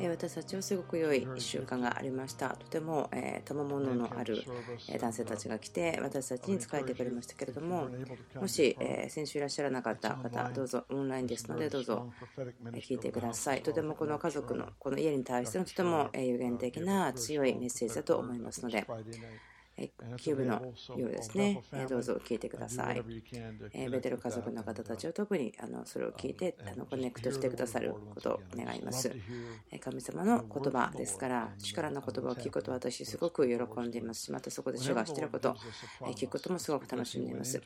私たちはすごく良い1週間がありました。とても賜物のある男性たちが来て私たちに仕えてくれましたけれどももし先週いらっしゃらなかった方どうぞオンラインですのでどうぞ聞いてください。とてもこの家族のこの家に対してのとても預言的な強いメッセージだと思いますので。 YouTubeのようですね、どうぞ聞いてください。ベテル家族の方たちは特にあのそれを聞いてあの connect してくださることを願います。神様の言葉ですから、力の言葉を聞くことは私すごく喜んでいますし、またそこで主がしていること、聞くこともすごく楽しんでいます。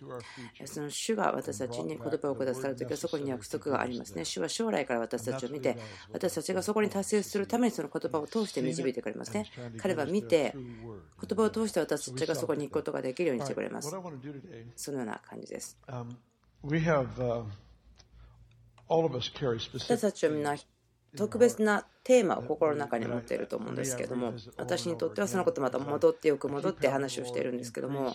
その主が私たちに言葉をくださるときはそこに約束がありますね。主は将来から私たちを見て、私たちがそこに達成するためにその言葉を通して導いてくれますね。彼は見て、言葉を通して私私たちがそこに行くことができるようにしてくれます。そのような感じです。私たちはみんな特別なテーマを心の中に持っていると思うんですけども私にとってはそのことまた戻ってよく戻って話をしているんですけども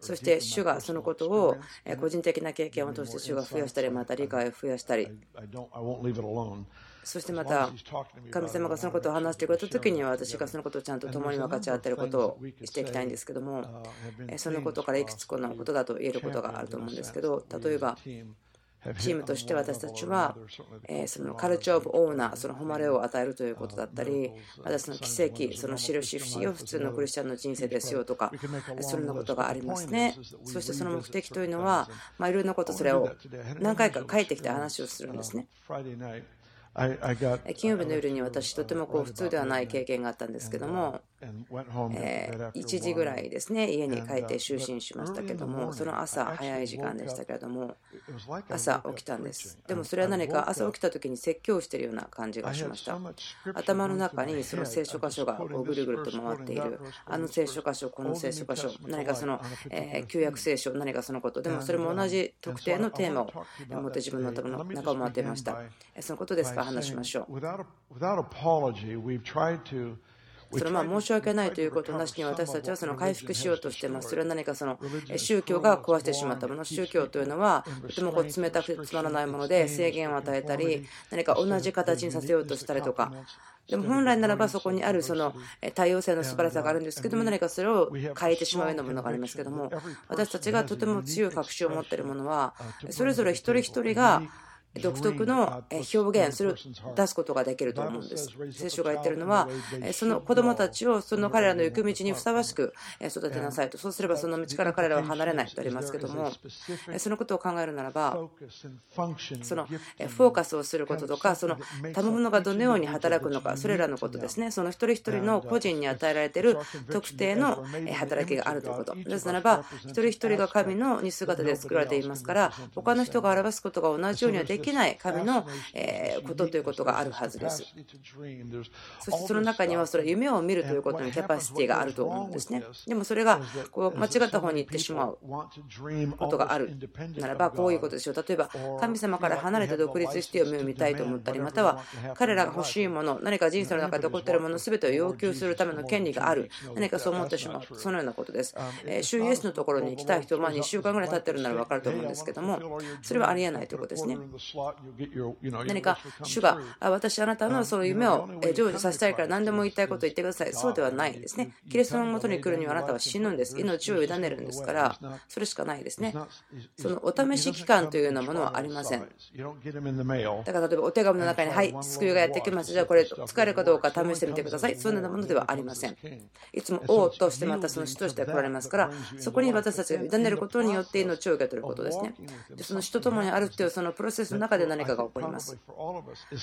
そして主がそのことを個人的な経験を通して主が増やしたりまた理解を増やしたりそしてまた神様がそのことを話してくれた時には私がそのことをちゃんと共に分かち合っていることをしていきたいんですけどもそのことからいくつかのことだと言えることがあると思うんですけど例えばチームとして私たちは、えそのカルチャー・オブ・オーナー、その誉れを与えるということだったり、またその奇跡、その印不思議を普通のクリスチャンの人生ですよとか、そんなことがありますね。そしてその目的というのは、まあ、いろんなこと、それを何回か書いてきて話をするんですね。金曜日の夜に私、とてもこう普通ではない経験があったんですけども、1時ぐらいですね、家に帰って就寝しましたけども、その朝、早い時間でしたけれども、朝起きたんです。でもそれは何か朝起きた時に説教しているような感じがしました。頭の中にその聖書箇所がぐるぐると回っている、あの聖書箇所、この聖書箇所、何かその旧約聖書、何かそのこと、でもそれも同じ特定のテーマを持って自分の頭の中を回っていました。そのことですか話しましょう。それは申し訳ないということなしに私たちはその回復しようとしています。それは何かその宗教が壊してしまったもの、宗教というのはとてもこう冷たくてつまらないもので制限を与えたり、何か同じ形にさせようとしたりとか、でも本来ならばそこにあるその多様性の素晴らしさがあるんですけども何かそれを変えてしまうようなものがありますけども私たちがとても強い確信を持っているものはそれぞれ一人一人が独特の表現する出すことができると思うんです。聖書が言ってるのはその子供たちをその彼らの行く道にふさわしく育てなさいと。そうすればその道から彼らは離れないとありますけどもそのことを考えるならばそのフォーカスをすることとかその賜物がどのように働くのかそれらのことですね。その一人一人の個人に与えられている特定の働きがあるということ。ですならば一人一人が神の似姿で作られていますから他の人が表すことが同じようにはでききない神のことということがあるはずです。そしてその中にはそれ夢を見るということのキャパシティがあると思うんですね。でもそれがこう間違った方に行ってしまうことがあるならばこういうことでしょう。例えば神様から離れて独立して夢を見たいと思ったりまたは彼らが欲しいもの何か人生の中で起こっているもの全てを要求するための権利がある何かそう思ってしまうそのようなことです。主イエスのところに行きたい人は2週間ぐらい経ってるなら分かると思うんですけどもそれはありえないということですね。何か主が私あなたのその夢を成就させたいから何でも言いたいことを言ってください。そうではないですね。キリストのもとに来るにはあなたは死ぬんです。命を委ねるんですからそれしかないですねそのお試し期間というようなものはありません。だから例えばお手紙の中にはい救いがやってきます。じゃあこれ使えるかどうか試してみてください。そんなものではありません。いつも王としてまたその死として来られますからそこに私たちが委ねることによって命を受け取ることですね。でその死とともにあるっていうそのプロセスの中で何かが起こります。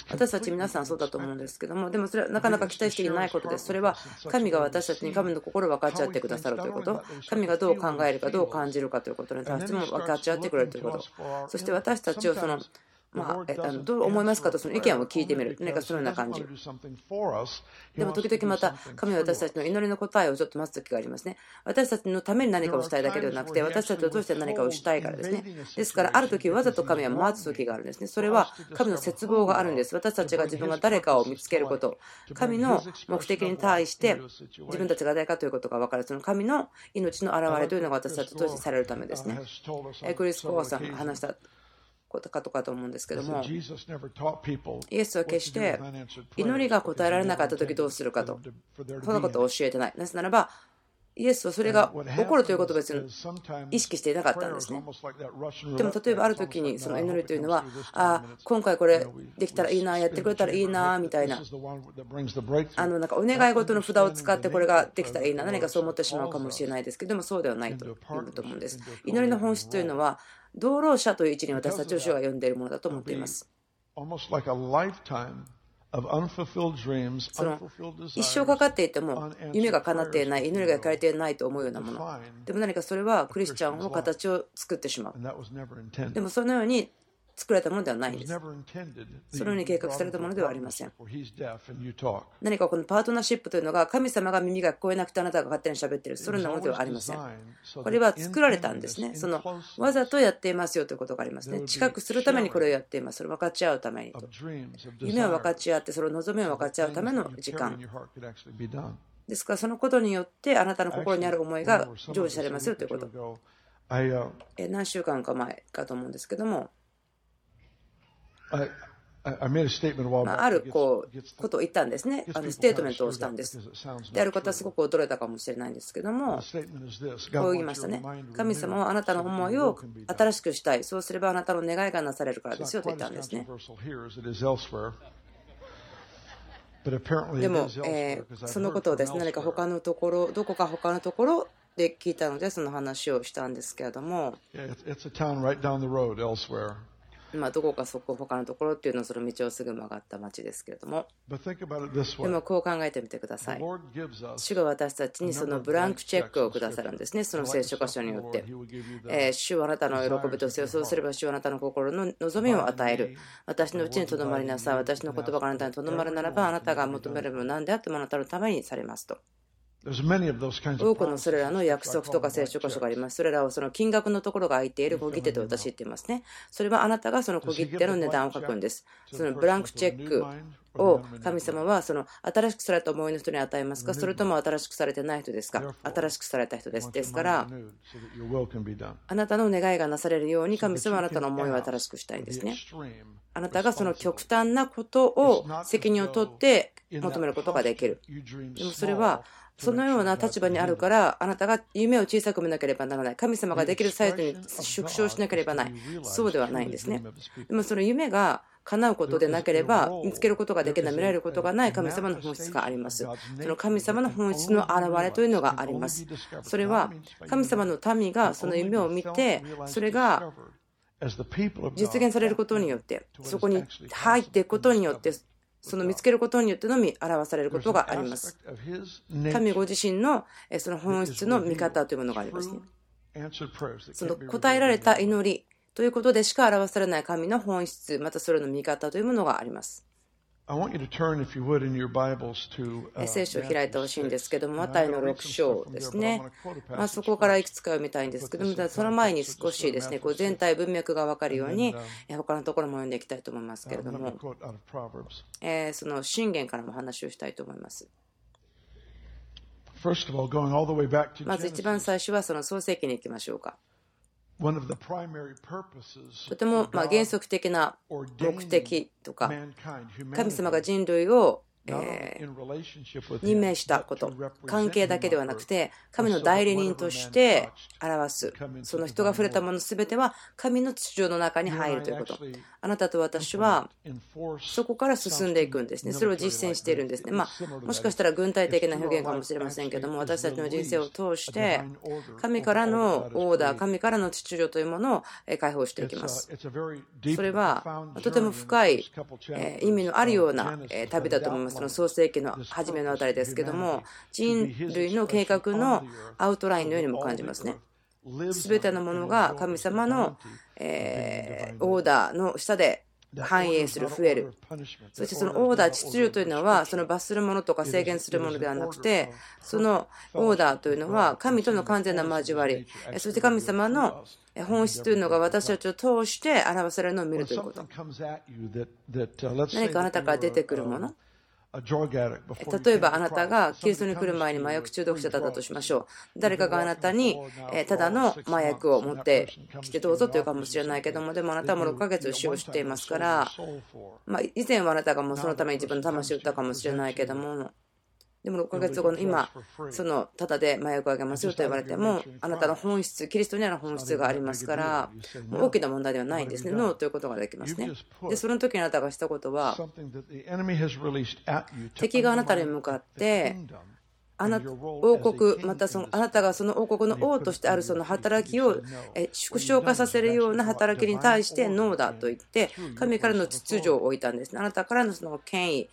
私たち皆さんそうだと思うんですけども、でもそれはなかなか期待していないことです。それは神が私たちに神の心を分かち合ってくださるということ、神がどう考えるか、どう感じるかということに対しても分かち合ってくれるということ、そして私たちをそのまあ、どう思いますかとその意見を聞いてみる、何かそのような感じ。でも時々また神は私たちの祈りの答えをちょっと待つ時がありますね。私たちのために何かをしたいだけではなくて、私たちを通して何かをしたいからですね。ですから、ある時わざと神は待つ時があるんですね。それは神の絶望があるんです。私たちが自分が誰かを見つけること、神の目的に対して自分たちが誰かということが分かる、その神の命の現れというのが私たちを通してされるためですね。クリス・コーさんが話したことかとかと思うんですけども、イエスは決して祈りが答えられなかった時どうするかと、そんなことを教えてない。なぜならば、イエスはそれが起こるということを別に意識していなかったんですね。でも例えばある時にその祈りというのは、あ今回これできたらいいな、やってくれたらいいなみたいな、あのなんかお願い事の札を使ってこれができたらいいな、何かそう思ってしまうかもしれないですけど、でもそうではないというと思うんです。祈りの本質というのは、道路者という位置に私たちを主が呼んでいるものだと思っています。その一生かかっていても夢が叶っていない祈りが書かれていないと思うようなもの。でも何かそれはクリスチャンの形を作ってしまう。でもそのように作られたものではないんです。そのように計画されたものではありません。何かこのパートナーシップというのが神様が耳が聞こえなくてあなたが勝手に喋っている、それなものではありません。これは作られたんですね。そのわざとやっていますよということがありますね。近くするためにこれをやっています。それを分かち合うためにと。夢を分かち合って、それを望みを分かち合うための時間。ですからそのことによってあなたの心にある思いが成就されますよということ。何週間か前かと思うんですけども。まあ、るこうことを言ったんですね、あのステートメントをしたんです。である方はすごく驚いたかもしれないんですけども、こう言いましたね、神様はあなたの思いを新しくしたい、そうすればあなたの願いがなされるからですよと言ったんですね。でも、えー、そのことをですね何か他のところ、どこか他のところで聞いたので、その話をしたんですけれども。まあ、どこかそこ他のところっていうのはその道をすぐ曲がった町ですけれども。でもこう考えてみてください。主が私たちにそのブランクチェックをくださるんですね。その聖書箇所によって、えー、主はあなたの喜びとせよそうすれば主はあなたの心の望みを与える。私のうちにとどまりなさい。私の言葉があなたにとどまるならばあなたが求めるもの何であってもあなたのためにされますと多くのそれらの約束とか聖書箇所があります。それらをその金額のところが空いている小切手と私言っていますね。それはあなたがその小切手の値段を書くんです。そのブランクチェックを神様はその新しくされた思いの人に与えますか？それとも新しくされてない人ですか？新しくされた人です。ですから、あなたの願いがなされるように神様はあなたの思いを新しくしたいんですね。あなたがその極端なことを責任を取って求めることができる。でもそれはそのような立場にあるから、あなたが夢を小さく見なければならない。神様ができるサイズに縮小しなければならない。そうではないんですね。でもその夢が叶うことでなければ見つけることができない、見られることがない神様の本質があります。その神様の本質の表れというのがあります。それは神様の民がその夢を見て、それが実現されることによって、そこに入っていくことによって、その見つけることによってのみ表されることがあります。神ご自身のその本質の見方というものがありますね。その答えられた祈りということでしか表されない神の本質、またそれの見方というものがあります。聖書を開いてほしいんですけども、マタイの6章ですね。まあ、そこからいくつか読みたいんですけども、その前に少しですね、こう全体文脈が分かるように、他のところも読んでいきたいと思いますけれども、えその信玄からも話をしたいと思います。まず一番最初はその創世記に行きましょうか。とてもま原則的な目的とか神様が人類をえ任命したこと、関係だけではなくて、神の代理人として表す、その人が触れたもの全ては神の秩序の中に入るということ。あなたと私はそこから進んでいくんですね。それを実践しているんですね。まあ、もしかしたら軍隊的な表現かもしれませんけども、私たちの人生を通して、神からのオーダー、神からの秩序というものを解放していきます。それはとても深い意味のあるような旅だと思います。その創世記の初めのあたりですけども、人類の計画のアウトラインのようにも感じますね。すべてのものが神様の、えオーダーの下で繁栄する、増える。そしてそのオーダー、秩序というのは、その罰するものとか制限するものではなくて、そのオーダーというのは、神との完全な交わり、そして神様の本質というのが私たちを通して表されるのを見るということ。何かあなたから出てくるもの、例えばあなたがキリストに来る前に麻薬中毒者だったとしましょう。誰かがあなたにただの麻薬を持ってきてどうぞというかもしれないけども、でもあなたはもう6ヶ月使用していますから、まあ、以前はあなたがもうそのために自分の魂を売ったかもしれないけども、でも6ヶ月後の今、そのただで麻薬をあげますよと言われても、あなたの本質、キリストにある本質がありますから、大きな問題ではないんですね。ノーということができますね。で、その時にあなたがしたことは、敵があなたに向かって、あな王国、またそのあなたがその王国の王としてあるその働きを縮小化させるような働きに対してノーだと言って、神からの秩序を置いたんですね。あなたからのその権威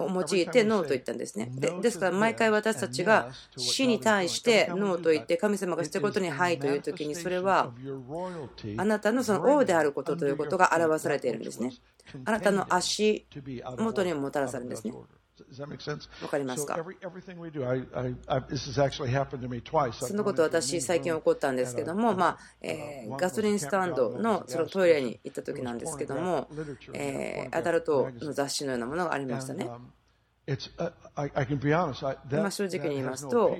を用いてノーと言ったんですね。でですから、毎回私たちが死に対してノーと言って、神様がしたことにはいというときに、それはあなたのその王であることということが表されているんですね。あなたの足元にもたらされるんですね。わかりますか？そのこと私最近起こったんですけども、まあえガソリンスタンドのそのトイレに行った時なんですけども、えアダルトの雑誌のようなものがありましたね。今正直に言いますと、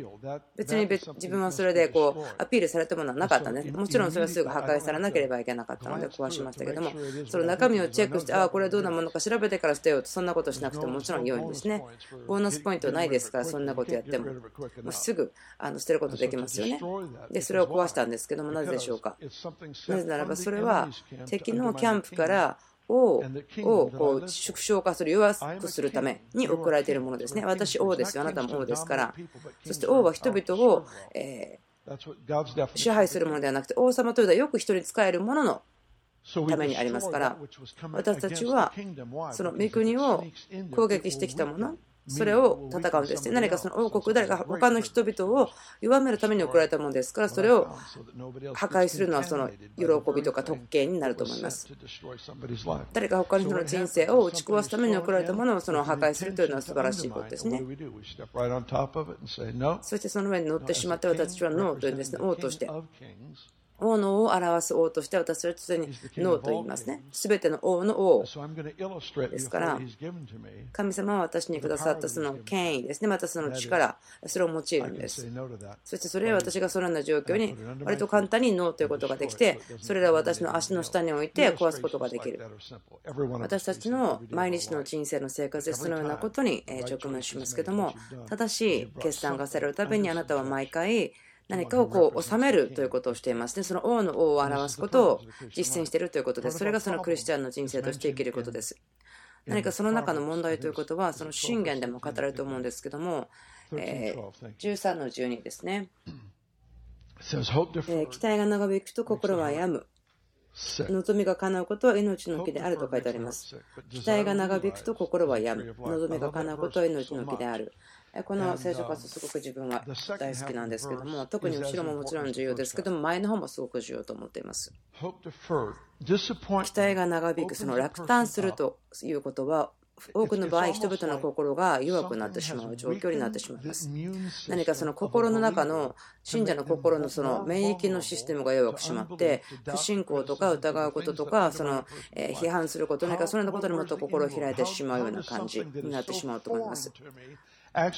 別に自分はそれでこうアピールされたものはなかったんです。もちろんそれはすぐ破壊されなければいけなかったので壊しましたけども、その中身をチェックして、ああ、これはどんなものか調べてから捨てようと、そんなことしなくてももちろん良いんですね。ボーナスポイントないですから、そんなことやっても、もうすぐあの捨てることできますよね。で、それを壊したんですけども、なぜでしょうか？なぜならば、それは敵のキャンプからををこう縮小化する、弱くするために送られているものですね。私、王ですよ。あなたも王ですから。そして王は人々を、え支配するものではなくて、王様というのはよく人に使えるもののためにありますから、私たちはその御国を攻撃してきたもの、それを戦うんですね。何かその王国、誰か他の人々を弱めるために送られたものですから、それを破壊するのはその喜びとか特権になると思います。誰か他の人の人生を打ち壊すために送られたものをその破壊するというのは素晴らしいことですね。そしてその上に乗ってしまって私たちはノーというんですね、王として。王の王を表す王として私は常にノーと言いますね。すべての王の王ですから、神様は私にくださったその権威ですね、またその力、それを用いるんです。そしてそれは私がそのような状況に割と簡単にノーということができて、それらを私の足の下に置いて壊すことができる。私たちの毎日の人生の生活でそのようなことに直面しますけども、正しい決断がされるたびにあなたは毎回、何かをこう収めるということをしていますね。その王の王を表すことを実践しているということです。それがそのクリスチャンの人生として生きることです。何かその中の問題ということは、その信玄でも語られると思うんですけども、え13の12ですね。え期待が長引くと心は病む。望みが叶うことは命の木であると書いてあります。期待が長引くと心は病む。望みが叶うことは命の木である。この聖書活すごく自分は大好きなんですけども、特に後ろももちろん重要ですけども、前の方もすごく重要と思っています。期待が長引く、その落胆するということは、多くの場合、人々の心が弱くなってしまう状況になってしまいます。何かその心の中の、信者の心のその免疫のシステムが弱くしまって、不信仰とか疑うこととか、その批判すること、何かそのようなことにもっと心を開いてしまうような感じになってしまうと思います。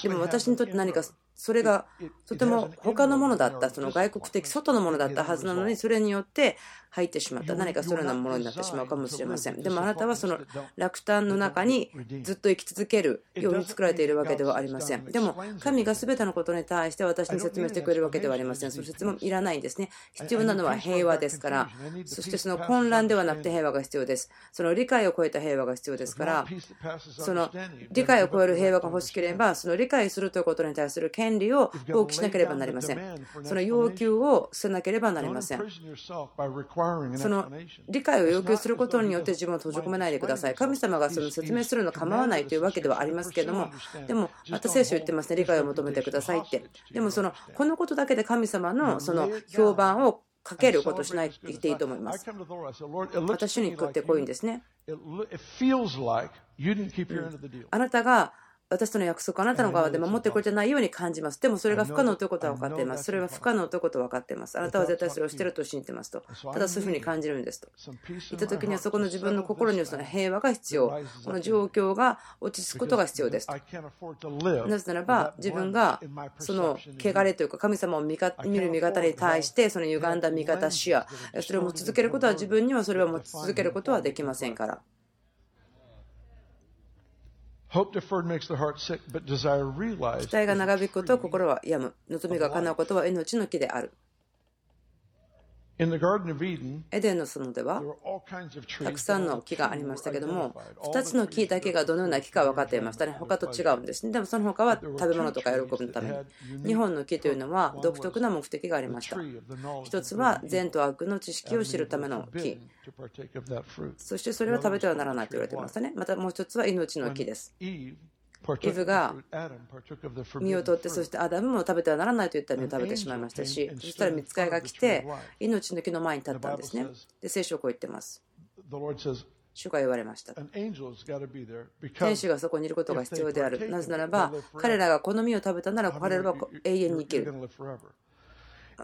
でも私にとって何かそれがとても他のものだった、その外国的外のものだったはずなのに、それによって入ってしまった、何かそのようなものになってしまうかもしれません。でもあなたはその落胆の中にずっと生き続けるように作られているわけではありません。でも、神が全てのことに対して私に説明してくれるわけではありません。その説明いらないんですね。必要なのは平和ですから、そしてその混乱ではなくて平和が必要です。その理解を超えた平和が必要ですから、その理解を超える平和が欲しければ、その理解するということに対する権利を放棄しなければなりません。その要求を捨てなければなりません。その理解を要求することによって自分を閉じ込めないでください。神様がその説明するの構わないというわけではありますけれども、でもまた聖書言ってますね、理解を求めてくださいって。でもそのこのことだけで神様のその評判をかけることしないと言っていいと思います。私に来ってこういうんですね。あなたが私との約束あなたの側で守ってくれてないように感じます。でもそれが不可能ということは分かっています。それは不可能ということは分かっています。あなたは絶対それをしてると信じてますと。ただそういうふうに感じるんですと。言った時にはそこの自分の心にその平和が必要。この状況が落ち着くことが必要ですと。なぜならば自分がその汚れというか神様を見る見方に対してその歪んだ見方視野それを持ち続けることは自分にはそれを持ち続けることはできませんから。期待が長引くこと心は病む。望みが叶うことは命の木である。エデンの園ではたくさんの木がありましたけども2つの木だけがどのような木か分かっていましたね。他と違うんですね。でもその他は食べ物とか喜ぶのために。2本の木というのは独特な目的がありました。1つは善と悪の知識を知るための木。そしてそれは食べてはならないと言われていましたね。またもう1つは命の木ですイブが身を取ってそしてアダムも食べてはならないと言った実を食べてしまいましたしそしたら見つかりが来て命の木の前に立ったんですね。で聖書をこう言ってます。主が言われました。天使がそこにいることが必要である。なぜならば彼らがこの実を食べたなら彼らは永遠に生きる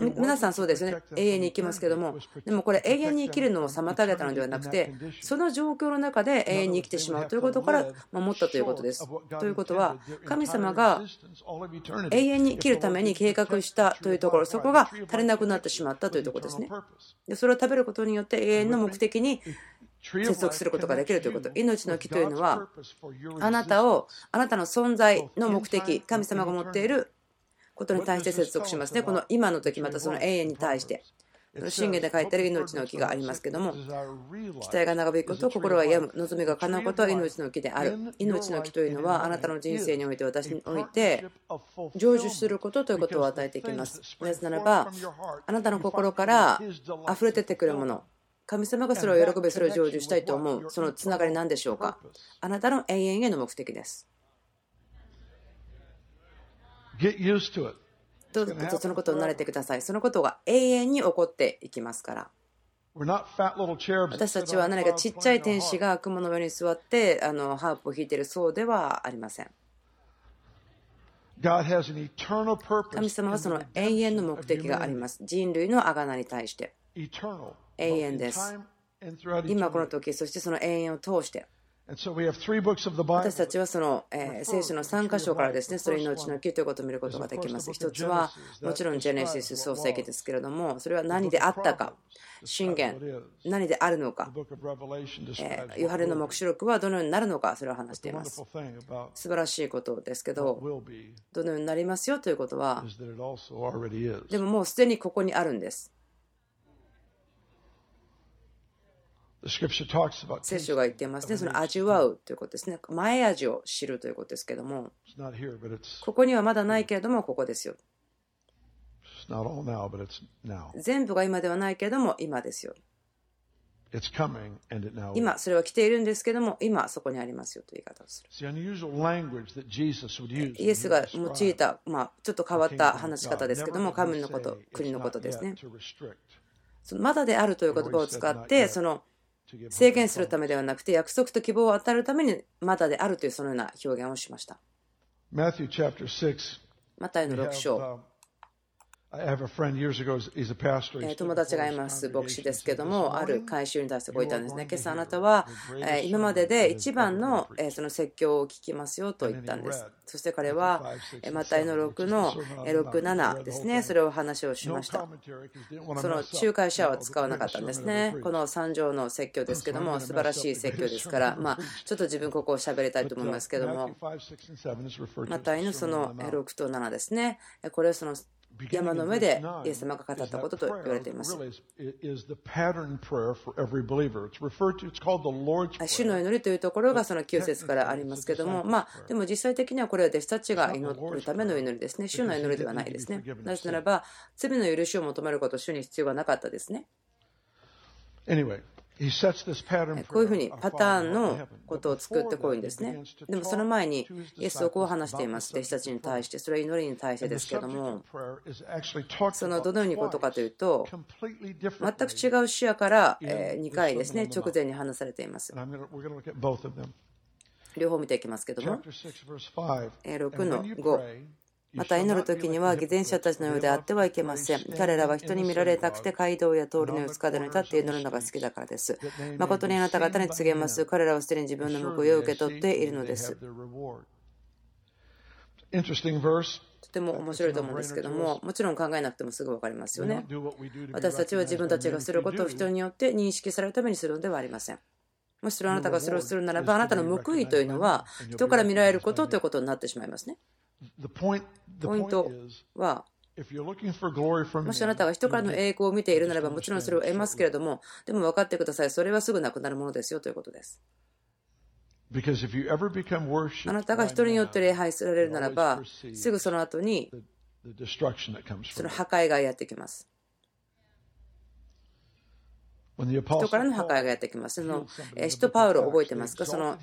皆さんそうですよね。永遠に生きますけども。でもこれ永遠に生きるのを妨げたのではなくてその状況の中で永遠に生きてしまうということから守ったということです。ということは神様が永遠に生きるために計画したというところそこが足りなくなってしまったというところですね。でそれを食べることによって永遠の目的に接続することができるということ。命の木というのは、あなたを、あなたの存在の目的、神様が持っていることに対して接続しますね。この今の時、またその永遠に対して。信玄で書いてある命の木がありますけども、期待が長引くこと、心は病む、望みが叶うことは命の木である。命の木というのは、あなたの人生において、私において、成就することということを与えていきます。なぜならば、あなたの心から溢れ出てくるもの、神様がそれを喜び、それを成就したいと思う、そのつながりなんでしょうか。あなたの永遠への目的です。どうぞそのことに慣れてください。そのことが永遠に起こっていきますから。私たちは何かちっちゃい天使が雲の上に座ってあのハープを弾いているそうではありません。神様はその永遠の目的があります。人類の贖に対して。永遠です。今この時、そしてその永遠を通して。私たちはその、え聖書の3箇所からですね、それ命の木ということを見ることができます。一つは、もちろんジェネシス創世記ですけれども、それは何であったか、信玄、何であるのか、えヨハネの黙示録はどのようになるのか、それを話しています。素晴らしいことですけど、どのようになりますよということは、でももうすでにここにあるんです。聖書が言っていますね、その味わうということですね。前味を知るということですけども、ここにはまだないけれども、ここですよ。全部が今ではないけれども、今ですよ。今、それは来ているんですけども、今、そこにありますよという言い方をする。イエスが用いた、まあ、ちょっと変わった話し方ですけども、神のこと、国のことですね。まだであるという言葉を使って、その制限するためではなくて約束と希望を与えるためにまだであるというそのような表現をしました。マタイの6章。友達がいます、牧師ですけども、ある改宗に対してこう言ったんですね。今朝あなたは今までで一番のその説教を聞きますよと言ったんです。そして彼は、マタイの6の6、7ですね、それを話をしました。その仲介者は使わなかったんですね。この3条の説教ですけども、素晴らしい説教ですから、まあ、ちょっと自分ここを喋りたいと思いますけども、マタイのその6と7ですね、これはその山の上でイエス様が語ったことと言われています。主の祈りというところがその9節からありますけども、まあ、でも実際的にはこれは弟子たちが祈るための祈りですね。主の祈りではないですね。なぜならば、罪の許しを求めること、主に必要はなかったですね。こういうふうにパターンのことを作ってこういうんですね。でもその前にイエスをこう話しています。弟子たちに対して、それは祈りに対してですけども、そのどのようにことかというと、全く違う視野から2回ですね、直前に話されています。両方見ていきますけども、6の5。また祈る時には偽善者たちのようであってはいけません。彼らは人に見られたくて街道や通りの四つ角に立って祈るのが好きだからです。誠にあなた方に告げます。彼らはすでに自分の報いを受け取っているのです。とても面白いと思うんですけども、もちろん考えなくてもすぐ分かりますよね。私たちは自分たちがすることを人によって認識されるためにするのではありません。もしそれあなたがそれをするならば、あなたの報いというのは人から見られることということになってしまいますね。ポイントは、もしあなたが人からの栄光を見ているならば、もちろんそれを得ますけれども、でも分かってください、それはすぐなくなるものですよということです。あなたが人によって礼拝されるならば、すぐその後にその破壊がやってきます。人からの破壊がやってきます。その使徒パウロ覚えてますか？その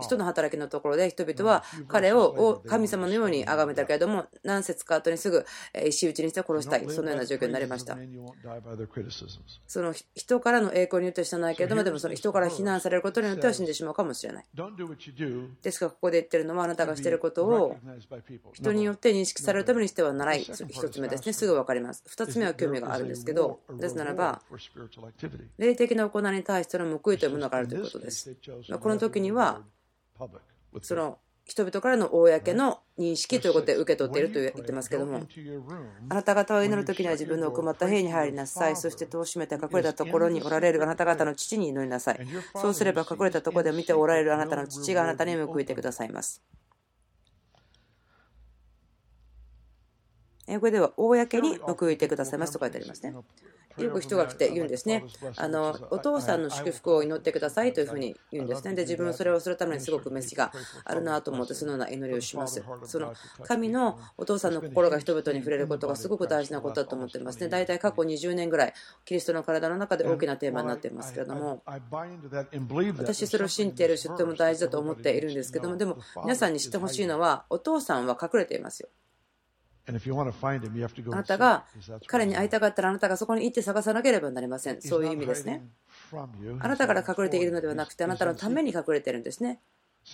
人の働きのところで人々は彼を神様のように崇めたけれども何節か後にすぐ石打ちにして殺したいそのような状況になりました。その人からの栄光によっては死なないけれどもでもその人から非難されることによっては死んでしまうかもしれない。ですからここで言ってるのはあなたがしていることを人によって認識されるためにしてはならない1つ目ですねすぐ分かります。2つ目は興味があるんですけどですならば霊的な行いに対しての報いというものがあるということです。この時にはその人々からの公の認識ということで受け取っていると言ってますけどもあなた方を祈る時には自分の奥まった部屋に入りなさい。そして戸を閉めて隠れたところにおられるあなた方の父に祈りなさい。そうすれば隠れたところで見ておられるあなたの父があなたに報いてくださいます英語では公に報いてくださいますと書いてありますねよく人が来て言うんですね。あのお父さんの祝福を祈ってくださいというふうに言うんですね。で、自分はそれをするためにすごく飯があるなと思って、そのような祈りをします。その神のお父さんの心が人々に触れることがすごく大事なことだと思っていますね。大体過去20年ぐらい、キリストの体の中で大きなテーマになっていますけれども、私、それを信じているし、とても大事だと思っているんですけども、でも皆さんに知ってほしいのは、お父さんは隠れていますよ。あなたが彼に会いたかったらあなたがそこに行って探さなければなりません。そういう意味ですね。あなたから隠れているのではなくてあなたのために隠れているんですね。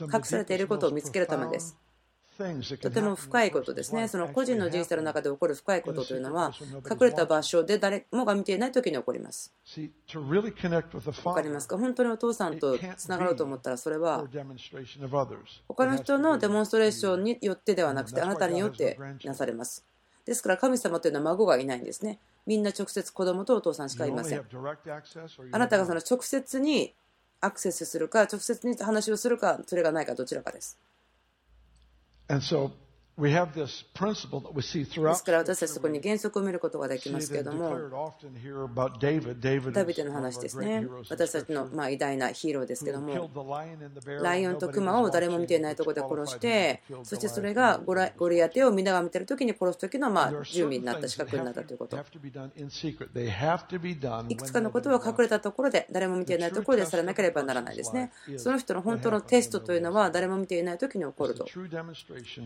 隠されていることを見つけるためです。とても深いことですね。その個人の人生の中で起こる深いことというのは、隠れた場所で誰もが見ていない時に起こります。分かりますか？本当にお父さんとつながろうと思ったら、それは他の人のデモンストレーションによってではなくて、あなたによってなされます。ですから神様というのは孫がいないんですね。みんな直接子供とお父さんしかいません。あなたがその直接にアクセスするか、直接に話をするか、それがないかどちらかです。And so ですから私たちそこに原則を見ることができますけれども、ダビデの話ですね、私たちのま偉大なヒーローですけども、ライオンとクマを誰も見ていないところで殺して、そしてそれがゴリアテをみんなが見てるときに殺す時のまあ準備になった、資格になったということ。いくつかのことは隠れたところで、誰も見ていないところでされなければならないですね。その人の本当のテストというのは、誰も見ていないときに起こると。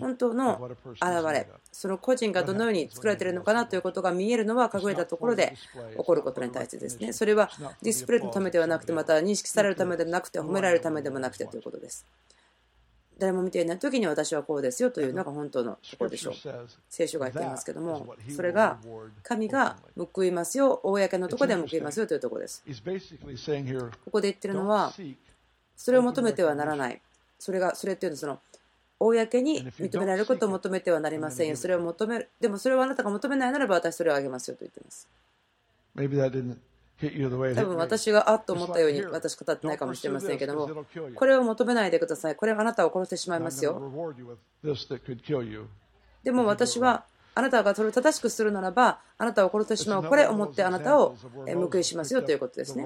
本当の現れその個人がどのように作られているのかなということが見えるのは隠れたところで起こることに対してですね。それはディスプレイのためではなくてまた認識されるためでもなくて褒められるためでもなくてということです。誰も見ていない時に私はこうですよというのが本当のところでしょう。聖書が言っていますけどもそれが神が報いますよ公のところで報いますよというところです。ここで言ってるのはそれを求めてはならない。それがそれっていうのはその公に認められることを求めてはなりませんよ。それを求める。でもそれをあなたが求めないならば私それをあげますよと言っています。多分私があっと思ったように私語ってないかもしれませんけども、これを求めないでください。これはあなたを殺してしまいますよ。でも私はあなたがそれを正しくするならば、あなたを殺してしまう。これを思ってあなたを報いしますよということですね。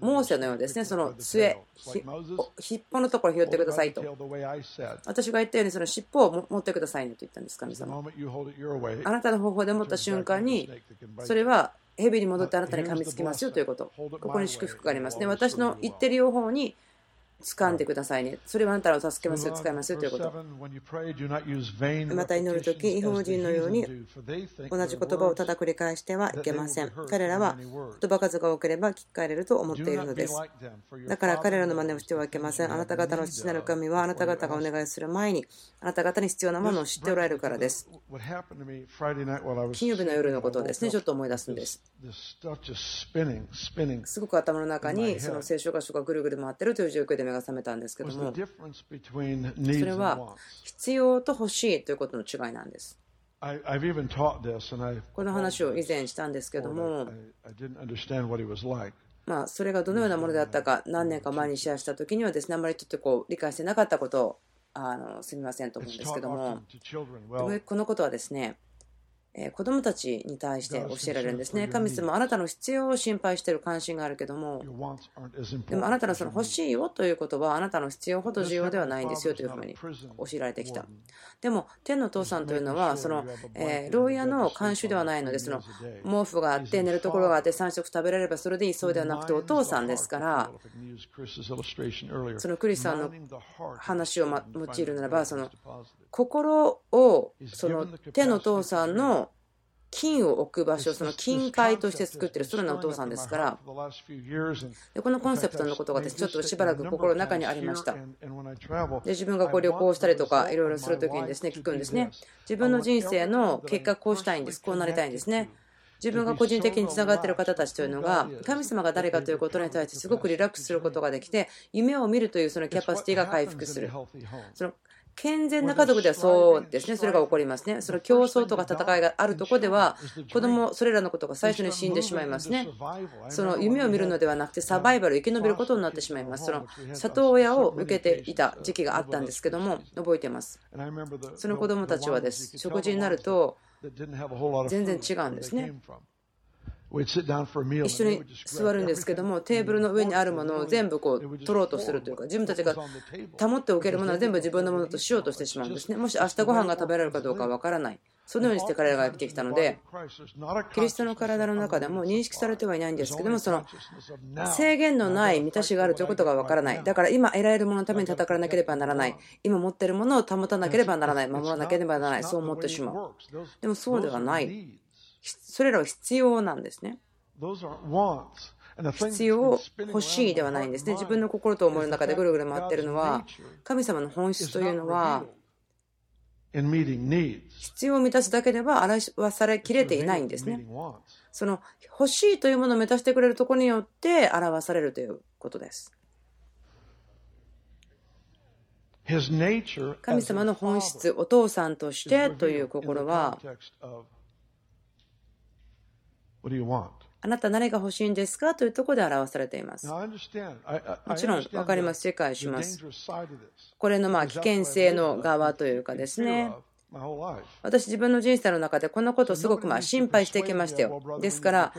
モーセのようですね、その杖、尻尾のところを拾ってくださいと。私が言ったように、その尻尾を持ってくださいねと言ったんです、神様。あなたの方法で持った瞬間に、それは蛇に戻ってあなたに噛みつきますよということ。ここに祝福がありますね。私の言ってる方法に掴んでくださいね。それはあなたを助けますよ、使いますよということ。また祈るとき、違法人のように同じ言葉をただ繰り返してはいけません。彼らは言葉数が多ければ聞き返れると思っているのです。だから彼らの真似をしてはいけません。あなた方の父なる神はあなた方がお願いする前にあなた方に必要なものを知っておられるからです。金曜日の夜のことをですね、ちょっと思い出すんです。すごく頭の中にその聖書箇所がぐるぐる回ってるという状況で目が覚めたんですけども、それは必要と欲しいということの違いなんです。この話を以前したんですけども、まあ、それがどのようなものであったか、何年か前にシェアしたときにはですね、あまりちょっとこう理解してなかったことをあのすみませんと思うんですけども、このことはですね、子供たちに対して教えられるんですね。神様、あなたの必要を心配している関心があるけども、でもあなたのその欲しいよということは、あなたの必要ほど重要ではないんですよというふうに教えられてきた。でも、天の父さんというのは、その、え牢屋の慣習ではないので、その毛布があって、寝るところがあって、3食食べられればそれでいいそうではなくて、お父さんですから、そのクリスさんの話を用いるならば、その心をその手の父さんの金を置く場所、その金塊として作ってる、それのお父さんですから、でこのコンセプトのことが私、ちょっとしばらく心の中にありました。で自分がこう旅行したりとか、いろいろするときにですね聞くんですね。自分の人生の結果、こうしたいんです、こうなりたいんですね。自分が個人的につながっている方たちというのが神様が誰かということに対してすごくリラックスすることができて夢を見るというそのキャパシティが回復するその健全な家族ではそうですね、それが起こりますね。その競争とか戦いがあるところでは、子供、それらのことが最初に死んでしまいますね。その夢を見るのではなくて、サバイバル、生き延びることになってしまいます。その里親を受けていた時期があったんですけども、覚えています。その子供たちはです、食事になると、全然違うんですね。一緒に座るんですけどもテーブルの上にあるものを全部こう取ろうとするというか自分たちが保っておけるものは全部自分のものとしようとしてしまうんですね。もし明日ご飯が食べられるかどうかわからない。そのようにして彼らが生きてきたのでキリストの体の中でも認識されてはいないんですけどもその制限のない満たしがあるということがわからない。だから今得られるもののために戦わなければならない。今持っているものを保たなければならない。守らなければならない。そう思ってしまう。でもそうではないそれらは必要なんですね。必要、欲しいではないんですね。自分の心と思いの中でぐるぐる回っているのは、神様の本質というのは、必要を満たすだけでは表されきれていないんですね。その欲しいというものを満たしてくれるところによって表されるということです。神様の本質、お父さんとしてという心は、あなた何が欲しいんですか？というところで表されています。もちろん分かります、理解します。これのまあ危険性の側というかですね。私、自分の人生の中でこんなことをすごくまあ心配してきましたよ。ですから、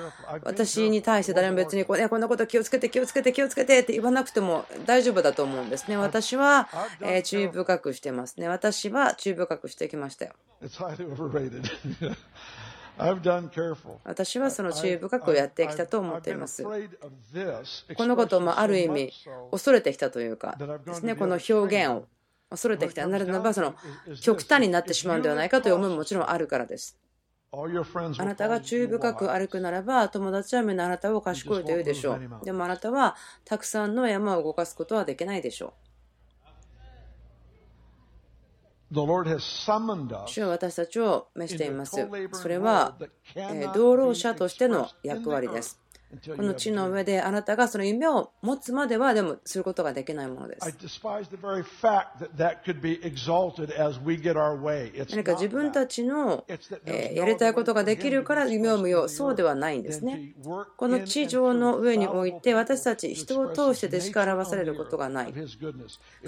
私に対して誰も別にこう、ね、こんなこと気をつけて、気をつけて、気をつけてって言わなくても大丈夫だと思うんですね。私は注意深くしてますね。私は注意深くしてきましたよ。私はその注意深くやってきたと思っています。このこともある意味恐れてきたというかですね、この表現を恐れてきた。ならばその極端になってしまうんではないかという思いももちろんあるからです。あなたが注意深く歩くならば友達は皆あなたを賢いと言うでしょう。でもあなたはたくさんの山を動かすことはできないでしょう。主は私たちを召しています。それは道路者としての役割です。この地の上であなたがその夢を持つまではでもすることができないものです。何か自分たちのやりたいことができるから夢を見よう、そうではないんですね。この地上の上において私たち人を通してでしか表されることがない。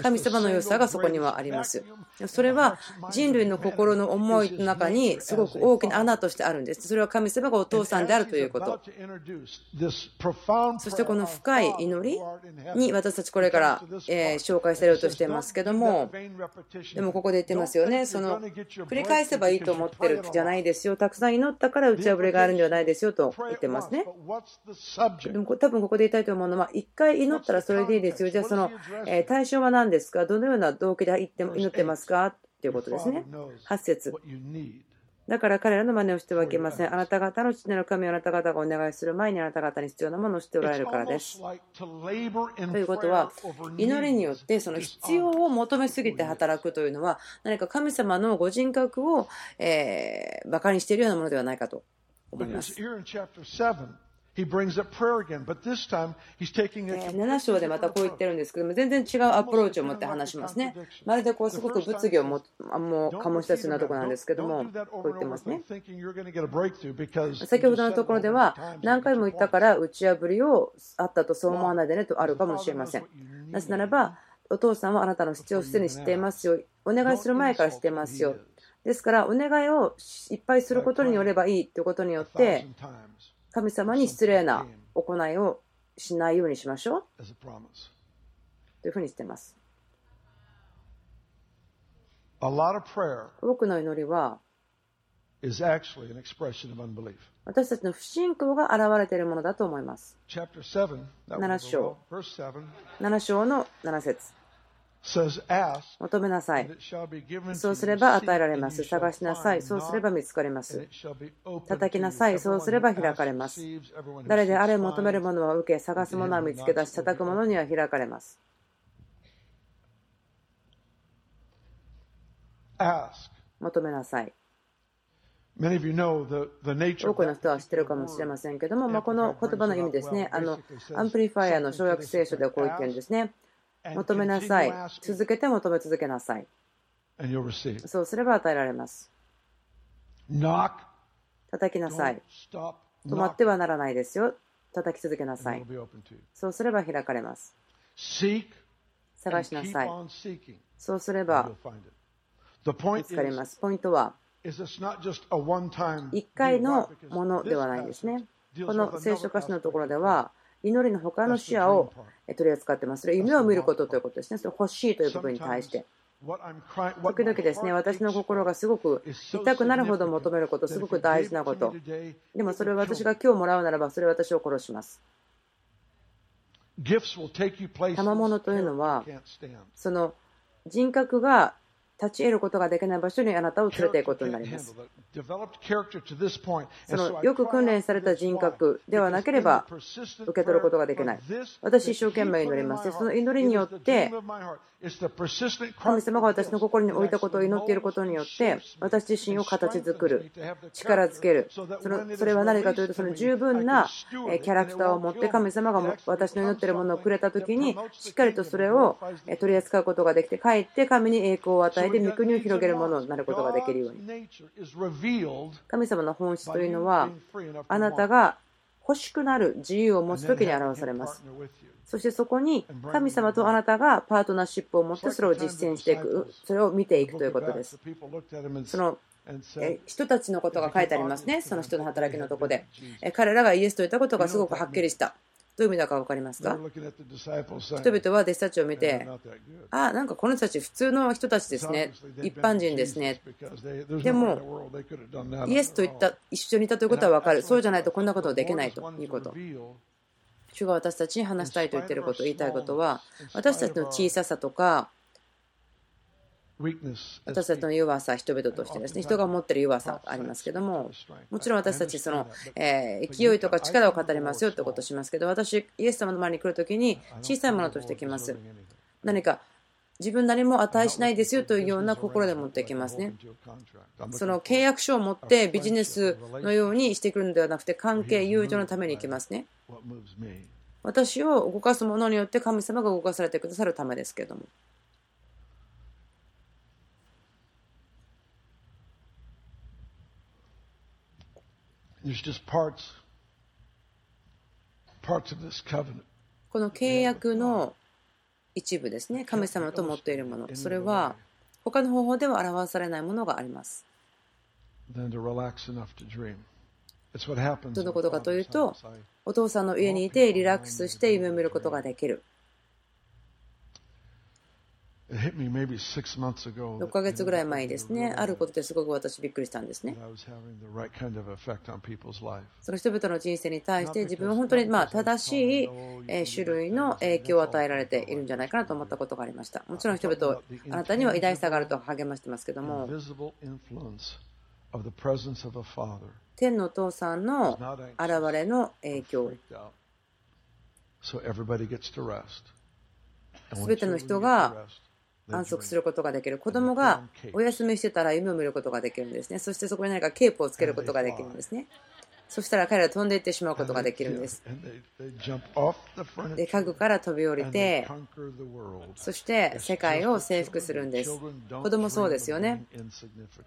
神様の良さがそこにはあります。それは人類の心の思いの中にすごく大きな穴としてあるんです。それは神様がお父さんであるということ。そしてこの深い祈りに私たちこれからえ紹介されようとしていますけどもでもここで言ってますよね。その繰り返せばいいと思ってるじゃないですよ。たくさん祈ったから打ち破りがあるんではないですよと言ってますね。でも多分ここで言いたいと思うのは1回祈ったらそれでいいですよ。じゃあその対象は何ですか？どのような動機で祈ってますか？ということですね。8節だから彼らの真似をしてはいけません。あなた方の父なる神をあなた方がお願いする前にあなた方に必要なものを知っておられるからです。ということは、祈りによってその必要を求めすぎて働くというのは、何か神様のご人格を、えー、馬鹿にしているようなものではないかと思います。7章でまたこう言ってるんですけども、全然違うアプローチを持って話しますね。まるでこうすごく物議をもも醸し出すようなところなんですけども、こう言ってますね。先ほどのところでは、何回も言ったから打ち破りをあったとそう思わないでねとあるかもしれません。なぜならば、お父さんはあなたの必要をすでに知っていますよ。お願いする前から知っていますよ。ですから、お願いをいっぱいすることによればいいということによって、神様に失礼な行いをしないようにしましょう。というふうにしています。多くの祈りは私たちの不信仰が現れているものだと思います。7章 ,7 章の7節求めなさい。そうすれば与えられます。探しなさい。そうすれば見つかります。叩きなさい。そうすれば開かれます。誰であれ求めるものは受け、探すものは見つけ出し、叩くものには開かれます。求めなさい。多くの人は知ってるかもしれませんけども、まあ、この言葉の意味ですね、あのアンプリファイアの小約聖書ではこう言ってるんですね。求めなさい。続けて求め続けなさい。そうすれば与えられます。叩きなさい。止まってはならないですよ。叩き続けなさい。そうすれば開かれます。探しなさい。そうすれば見つかります。ポイントは1回のものではないんですね。この聖書歌詞のところでは祈りの他の視野を取り扱ってます。それ夢を見ることということですね。それ欲しいという部分に対して。時々ですね、私の心がすごく痛くなるほど求めること、すごく大事なこと。でもそれを私が今日もらうならば、それは私を殺します。賜物というのは、その人格が立ち得ることができない場所にあなたを連れていくことになります。そのよく訓練された人格ではなければ受け取ることができない。私、一生懸命祈ります。その祈りによって神様が私の心に置いたことを祈っていることによって私自身を形作る力づけるそのそれは何かというとその十分なキャラクターを持って神様が私の祈っているものをくれた時にしっかりとそれを取り扱うことができてかえって神に栄光を与えて御国を広げるものになることができるように神様の本質というのはあなたが欲しくなる自由を持つ時に表されますそしてそこに神様とあなたがパートナーシップを持ってそれを実践していく、それを見ていくということです。その人たちのことが書いてありますね、その人の働きのとこで。彼らがイエスと言ったことがすごくはっきりした。どういう意味だか分かりますか？人々は弟子たちを見て、あ、なんかこの人たち普通の人たちですね、一般人ですね。でも、イエスと言った、一緒にいたということは分かる。そうじゃないとこんなことできないということ。主が私たちに話したいと言っていること、言いたいことは、私たちの小ささとか、私たちの弱さ、人々としてですね、人が持っている弱さがありますけども、もちろん私たち、その、え勢いとか力を語りますよってことをしますけど、私、イエス様の前に来るときに小さいものとしてきます。何か自分何も値しないですよというような心で持っていきますね。その契約書を持ってビジネスのようにしてくるのではなくて、関係、友情のために行きますね。私を動かすものによって神様が動かされてくださるためですけれども。この契約の一部ですね、神様と持っているもの、それは他の方法では表されないものがあります。どのことかというと、お父さんの家にいてリラックスして夢を見ることができる。6ヶ月ぐらい前にですね、あることですごく私びっくりしたんですね。その人々の人生に対して自分は本当にまあ正しい種類の影響を与えられているんじゃないかなと思ったことがありました。もちろん人々、あなたには偉大さがあると励ましてますけども、天のお父さんの現れの影響。すべての人が安息することができる。子供がお休みしてたら夢を見ることができるんですね。そしてそこに何かケープをつけることができるんですね。そしたら彼ら飛んでいってしまうことができるんです。で家具から飛び降りて、そして世界を征服するんです。子供そうですよね。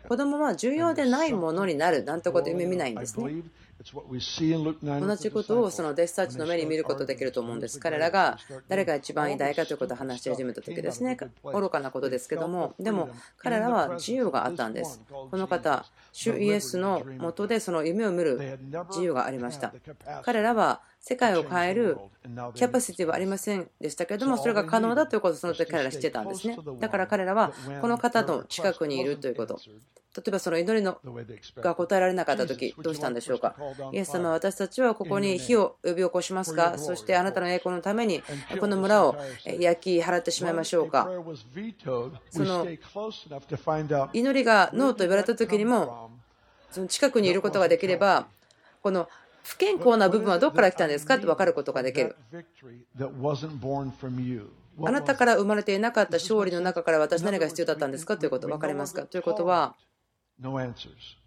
子供は重要でないものになるなんてこと夢見ないんですね。同じことをその弟子たちの目に見ることできると思うんです。彼らが誰が一番偉大かということを話し始めた時ですね。愚かなことですけども、でも彼らは自由があったんです。この方、主イエスのもとでその夢を見る自由がありました。彼らは世界を変えるキャパシティはありませんでしたけれども、それが可能だということをその時彼ら知ってたんですね。だから彼らはこの方の近くにいるということ。例えばその祈りのが答えられなかった時どうしたんでしょうか？イエス様私たちはここに火を呼び起こしますか？そしてあなたの栄光のためにこの村を焼き払ってしまいましょうか？その祈りがノーと言われた時にもその近くにいることができればこの不健康な部分はどこから来たんですか？って分かることができる。あなたから生まれていなかった勝利の中から私何が必要だったんですか？ということ分かりますか？ということは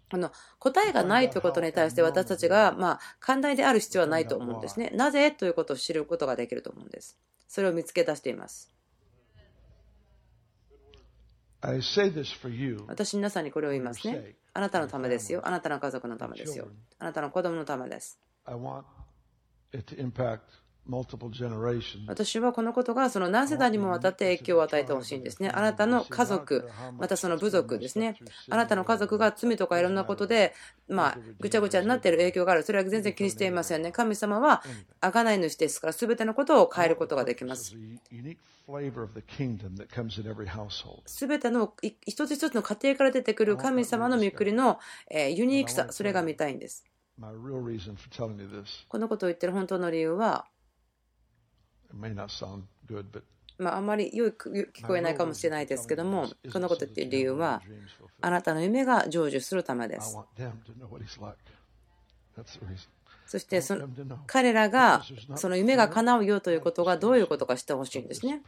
あの答えがないということに対して私たちがまあ寛大である必要はないと思うんですね。なぜ？ということを知ることができると思うんです。それを見つけ出しています。私皆さんにこれを言いますね。あなたのためですよ。あなたの家族のためですよ。あなたの子供のためです。私はこのことがその何世代にもわたって影響を与えてほしいんですね。あなたの家族、またその部族ですね。あなたの家族が罪とかいろんなことで、まあ、ぐちゃぐちゃになっている影響がある。それは全然気にしていませんね。神様は贖い主ですから、すべてのことを変えることができます。すべての一つ一つの家庭から出てくる神様の御国のユニークさ、それが見たいんです。このことを言ってる本当の理由は、まあ、あんまりよく聞こえないかもしれないですけども、このこと言っている理由は、あなたの夢が成就するためです。そしてその彼らがその夢が叶うよということがどういうことか知ってほしいんですね。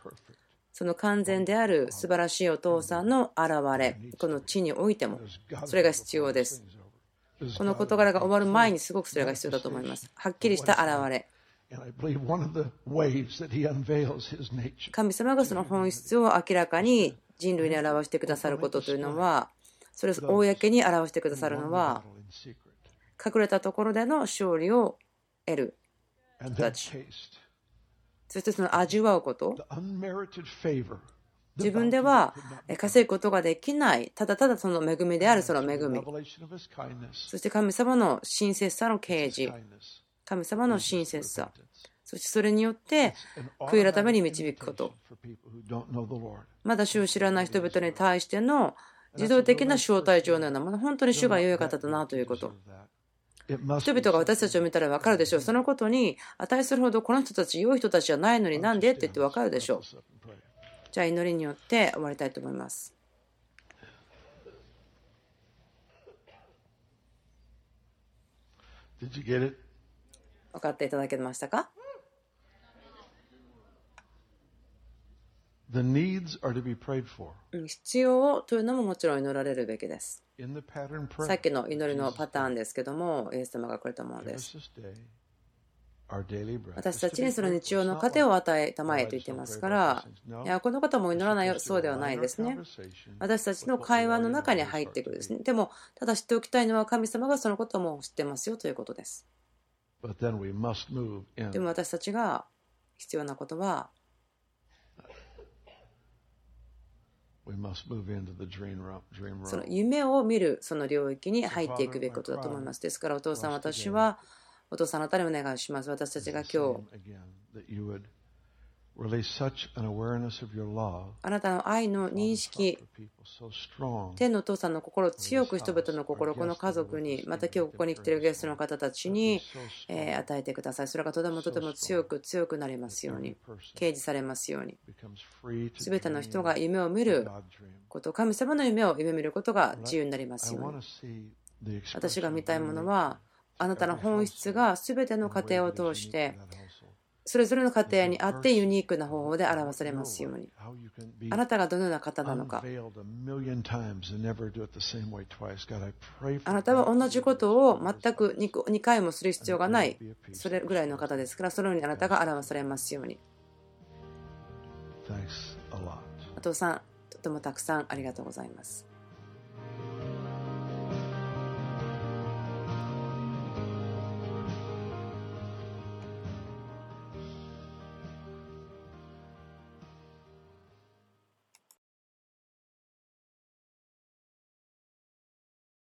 その完全である素晴らしいお父さんの現れ、この地においても、それが必要です。この事柄が終わる前にすごくそれが必要だと思います。はっきりした現れ。神様がその本質を明らかに人類に表してくださることというのは、それを公に表してくださるのは、隠れたところでの勝利を得る人たち。そしてその味わうこと。自分では稼ぐことができない、ただただその恵みであるその恵み。そして神様の親切さの啓示。神様の親切さ、そしてそれによって悔い改めに導くこと、まだ主を知らない人々に対しての自動的な招待状のようなもの、本当に主が良い方だなということ。人々が私たちを見たら分かるでしょう。そのことに値するほどこの人たち良い人たちじゃないのになんでって言って分かるでしょう。じゃあ祈りによって終わりたいと思います。Did you get it? 分かっていただけましたか？必要というのももちろん祈られるべきです。さっきの祈りのパターンですけども、イエス様がくれたものです。私たちにその日曜の糧を与えたまえと言ってますから、いやこの方も祈らないそうではないですね。私たちの会話の中に入ってくるですね。でも、ただ知っておきたいのは神様がそのことも知ってますよということです。でも私たちが必要なことはその夢を見るその領域に入っていくべきことだと思います。ですからお父さん、私はお父さんのたにお願いします。私たちが今日あなたの愛の認識、天のお父さんの心、強く人々の心、この家族に、また今日ここに来ているゲストの方たちに与えてください。それがとてもとても強く強くなりますように、掲示されますように。すべての人が夢を見ること、神様の夢を夢見ることが自由になりますように。私が見たいものは、あなたの本質がすべての過程を通して、それぞれの家庭にあってユニークな方法で表されますように。あなたがどのような方なのか。あなたは同じことを全く2回もする必要がない、それぐらいの方ですから、そのようにあなたが表されますように。お父さん、とてもたくさんありがとうございます。